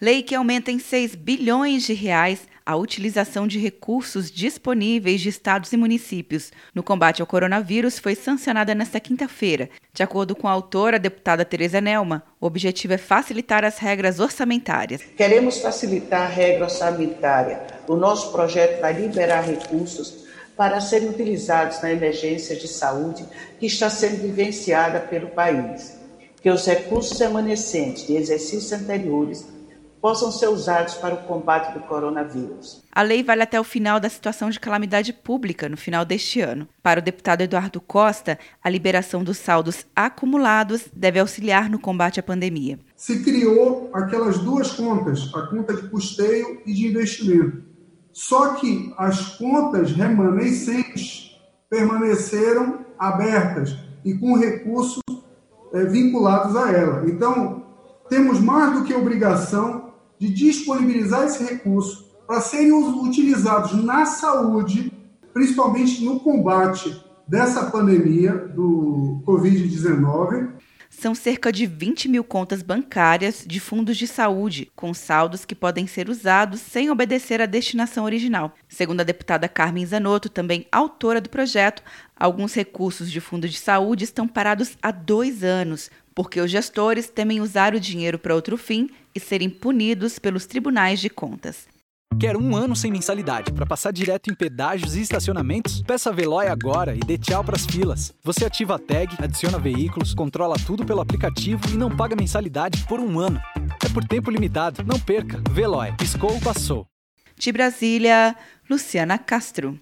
Lei que aumenta em 6 bilhões de reais a utilização de recursos disponíveis de estados e municípios no combate ao coronavírus foi sancionada nesta quinta-feira. De acordo com a autora, a deputada Tereza Nelma, o objetivo é facilitar as regras orçamentárias. Queremos facilitar a regra orçamentária. O nosso projeto vai liberar recursos para serem utilizados na emergência de saúde que está sendo vivenciada pelo país. Que os recursos remanescentes de exercícios anteriores possam ser usados para o combate do coronavírus. A lei vale até o final da situação de calamidade pública, no final deste ano. Para o deputado Eduardo Costa, a liberação dos saldos acumulados deve auxiliar no combate à pandemia. Se criou aquelas duas contas, a conta de custeio e de investimento. Só que as contas remanescentes permaneceram abertas e com recursos é, vinculados a ela. Então, temos mais do que obrigação de disponibilizar esse recurso para serem utilizados na saúde, principalmente no combate dessa pandemia do Covid-19. São cerca de 20 mil contas bancárias de fundos de saúde, com saldos que podem ser usados sem obedecer à destinação original. Segundo a deputada Carmen Zanotto, também autora do projeto, alguns recursos de fundo de saúde estão parados há dois anos, porque os gestores temem usar o dinheiro para outro fim e serem punidos pelos tribunais de contas. Quer um ano sem mensalidade para passar direto em pedágios e estacionamentos? Peça a Veloy agora e dê tchau para as filas. Você ativa a tag, adiciona veículos, controla tudo pelo aplicativo e não paga mensalidade por um ano. É por tempo limitado. Não perca. Veloy. Piscou, passou. De Brasília, Luciana Castro.